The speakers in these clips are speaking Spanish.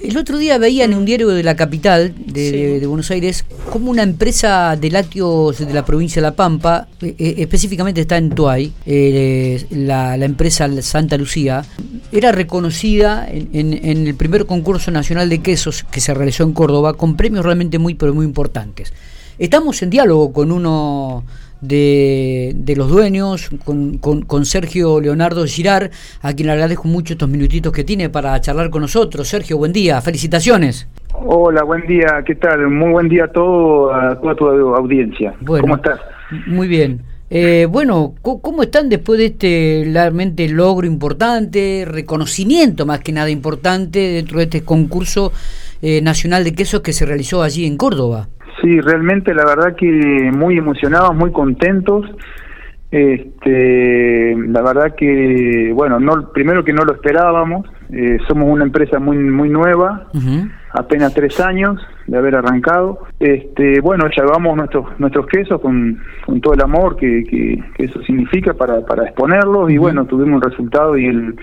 El otro día veía en un diario de la capital de, Buenos Aires como una empresa de lácteos de la provincia de La Pampa, eh, eh, específicamente está en Tuay, eh, la, empresa Santa Lucía, era reconocida en, el primer concurso nacional de quesos que se realizó en Córdoba con premios realmente muy, pero muy importantes. Estamos en diálogo con uno de, de los dueños, con, con, Sergio Leonardo Girar, a quien le agradezco mucho estos minutitos que tiene para charlar con nosotros. Sergio, buen día, felicitaciones. Hola, buen día, ¿qué tal? Muy buen día a, todo, a toda tu audiencia. ¿Cómo estás? Muy bien. Eh, bueno, ¿cómo están después de este realmente logro importante, reconocimiento más que nada importante dentro de este concurso eh, nacional de quesos que se realizó allí en Córdoba? Sí, realmente la verdad que muy emocionados, muy contentos. Este, la verdad que, bueno, no, primero que no lo esperábamos. Eh, somos una empresa muy muy nueva, apenas tres años de haber arrancado. Este, bueno, llevamos nuestros nuestros quesos con, con todo el amor que, que, eso significa para, para exponerlos y bueno, tuvimos un resultado y el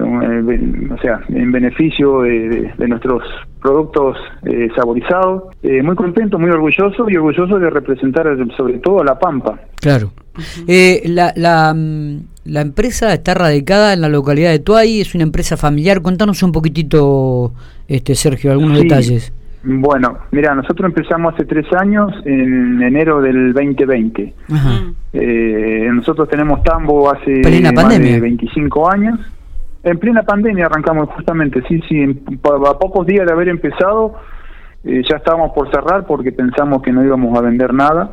o sea, en beneficio de, nuestros productos eh, saborizados. Eh, muy contento, muy orgulloso y orgulloso de representar sobre todo a La Pampa. Claro. la, la, mm, la, empresa está radicada en la localidad de Tuay, es una empresa familiar. Contanos un poquitito, este Sergio, algunos detalles. Bueno, mira, nosotros empezamos hace tres años, en enero del 2020. nosotros tenemos tambo hace más de 25 años. En plena pandemia arrancamos justamente, sí, sí, a pocos días de haber empezado eh, ya estábamos por cerrar porque pensamos que no íbamos a vender nada.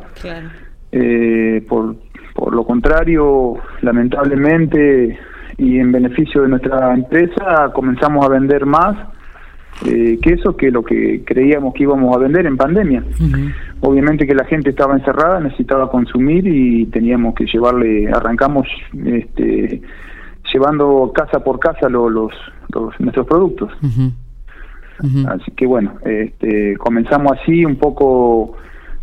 Eh, por, por lo contrario, lamentablemente y en beneficio de nuestra empresa comenzamos a vender más eh, que eso que lo que creíamos que íbamos a vender en pandemia. Obviamente que la gente estaba encerrada, necesitaba consumir y teníamos que llevarle, arrancamos este llevando casa por casa los, nuestros productos. Así que bueno, este, comenzamos así un poco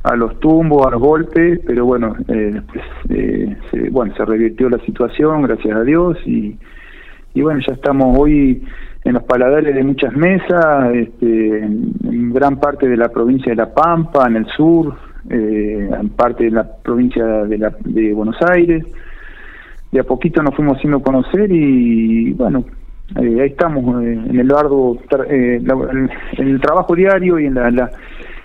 a los tumbos, a los golpes, pero bueno, eh, después eh, se, bueno, se revirtió la situación, gracias a Dios, y, y bueno, ya estamos hoy en los paladares de muchas mesas, este, en gran parte de la provincia de La Pampa, en el sur, eh, en parte de la provincia de, la, de Buenos Aires, de a poquito nos fuimos haciendo conocer y bueno, eh, ahí estamos eh, en el arduo, eh, en, el trabajo diario y en la,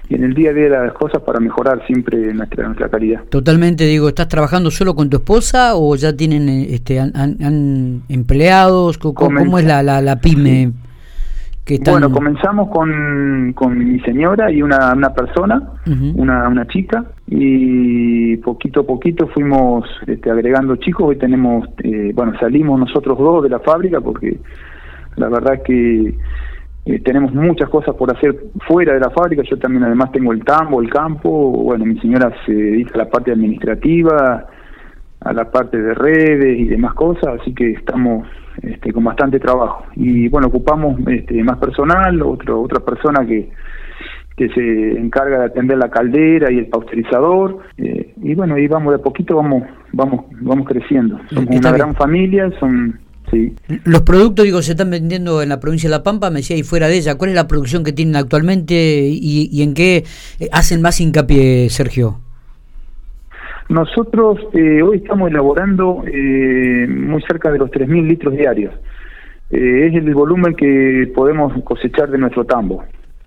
y en el día a día las cosas para mejorar siempre nuestra nuestra calidad. Totalmente, digo, ¿estás trabajando solo con tu esposa o ya tienen este han, empleados? ¿Cómo, es la, la, la pyme? Bueno, comenzamos con, con mi señora y una, una persona, una, una chica, y poquito a poquito fuimos este, agregando chicos. Hoy tenemos, eh, bueno, salimos nosotros dos de la fábrica porque la verdad es que eh, tenemos muchas cosas por hacer fuera de la fábrica. Yo también además tengo el tambo, el campo. Bueno, mi señora se dedica a la parte administrativa, a la parte de redes y demás cosas, así que estamos este, con bastante trabajo. Y bueno, ocupamos este, más personal, otro, otra persona que, que se encarga de atender la caldera y el pausterizador. Eh, y bueno, y vamos de a poquito, vamos, vamos, vamos creciendo. Somos una gran familia, son Sí. Los productos, digo, se están vendiendo en la provincia de La Pampa, me decía, y fuera de ella, ¿cuál es la producción que tienen actualmente y, y en qué eh, hacen más hincapié, Sergio? Nosotros eh, hoy estamos elaborando eh, muy cerca de los 3.000 litros diarios. Eh, es el volumen que podemos cosechar de nuestro tambo.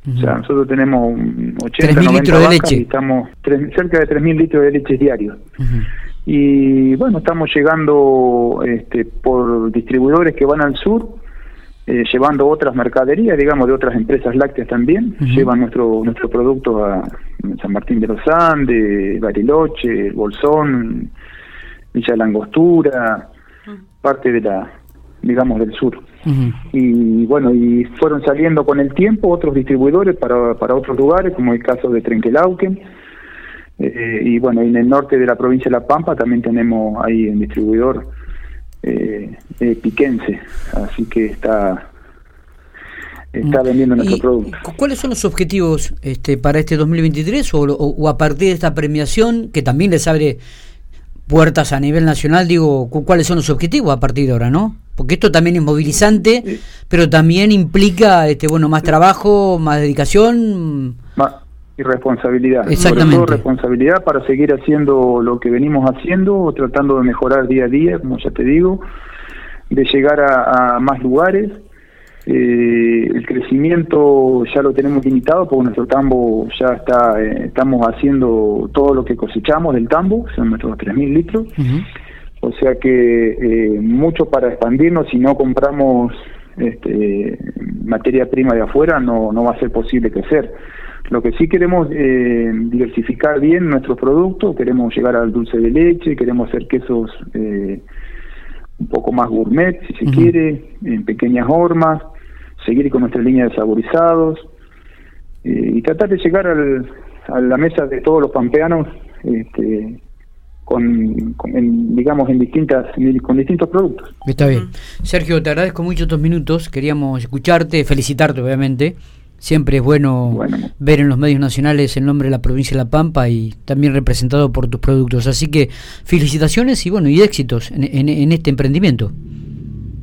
O sea, nosotros tenemos 80, 90 litros de leche. y estamos cerca de 3.000 litros de leche diarios. Y bueno, estamos llegando este, por distribuidores que van al sur, eh, llevando otras mercaderías, digamos, de otras empresas lácteas también. Llevan nuestro nuestro producto a San Martín de los Andes, Bariloche, Bolsón, Villa Langostura, parte de la, digamos, del sur. Y bueno, y fueron saliendo con el tiempo otros distribuidores para, para otros lugares, como el caso de Trenquelauquen. Eh, y bueno, en el norte de la provincia de La Pampa también tenemos ahí un distribuidor eh, eh, piquense, así que está está mm. vendiendo nuestro producto. ¿Cuáles son los objetivos este, para este 2023 o, o, a partir de esta premiación que también les abre puertas a nivel nacional? Digo, ¿cuáles son los objetivos a partir de ahora, no? Porque esto también es movilizante, pero también implica este bueno más trabajo, más dedicación. Más y responsabilidad. Exactamente. Sobre todo responsabilidad para seguir haciendo lo que venimos haciendo, tratando de mejorar día a día, como ya te digo, de llegar a, más lugares. Eh, el crecimiento ya lo tenemos limitado porque nuestro tambo ya está, eh, estamos haciendo todo lo que cosechamos del tambo, son nuestros 3.000 litros. O sea que eh, mucho para expandirnos, si no compramos este, materia prima de afuera, no, no va a ser posible crecer. Lo que sí queremos eh, diversificar bien nuestros productos, queremos llegar al dulce de leche, queremos hacer quesos eh, un poco más gourmet, si se quiere, en pequeñas hormas, seguir con nuestra línea de saborizados eh, y tratar de llegar al, a la mesa de todos los pampeanos este, con, digamos en distintas con distintos productos. Está bien. Sergio, te agradezco mucho estos minutos, queríamos escucharte, felicitarte obviamente. Siempre es bueno, ver en los medios nacionales el nombre de la provincia de La Pampa y también representado por tus productos. Así que felicitaciones y bueno y éxitos en, este emprendimiento.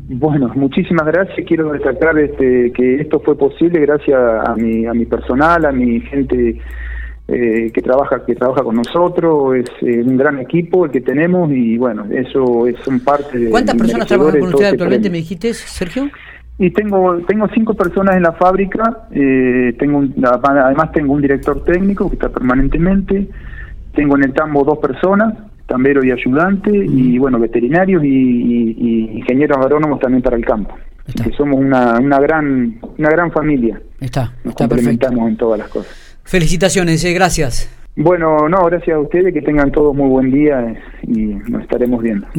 Bueno, muchísimas gracias. Quiero destacar este, que esto fue posible gracias a mi, a mi personal, a mi gente eh, que trabaja que trabaja con nosotros. Es eh, un gran equipo el que tenemos y bueno, eso es un parte de. ¿Cuántas personas trabajan con usted actualmente? Me dijiste, Sergio. Y tengo tengo cinco personas en la fábrica, eh, tengo además tengo un director técnico que está permanentemente, tengo en el tambo dos personas, tambero y ayudante, y bueno, veterinarios y, ingenieros agrónomos también para el campo. Que somos una, una gran una gran familia. Está, Nos complementamos en todas las cosas. Felicitaciones, eh, gracias. Bueno, no, gracias a ustedes, que tengan todos muy buen día y nos estaremos viendo.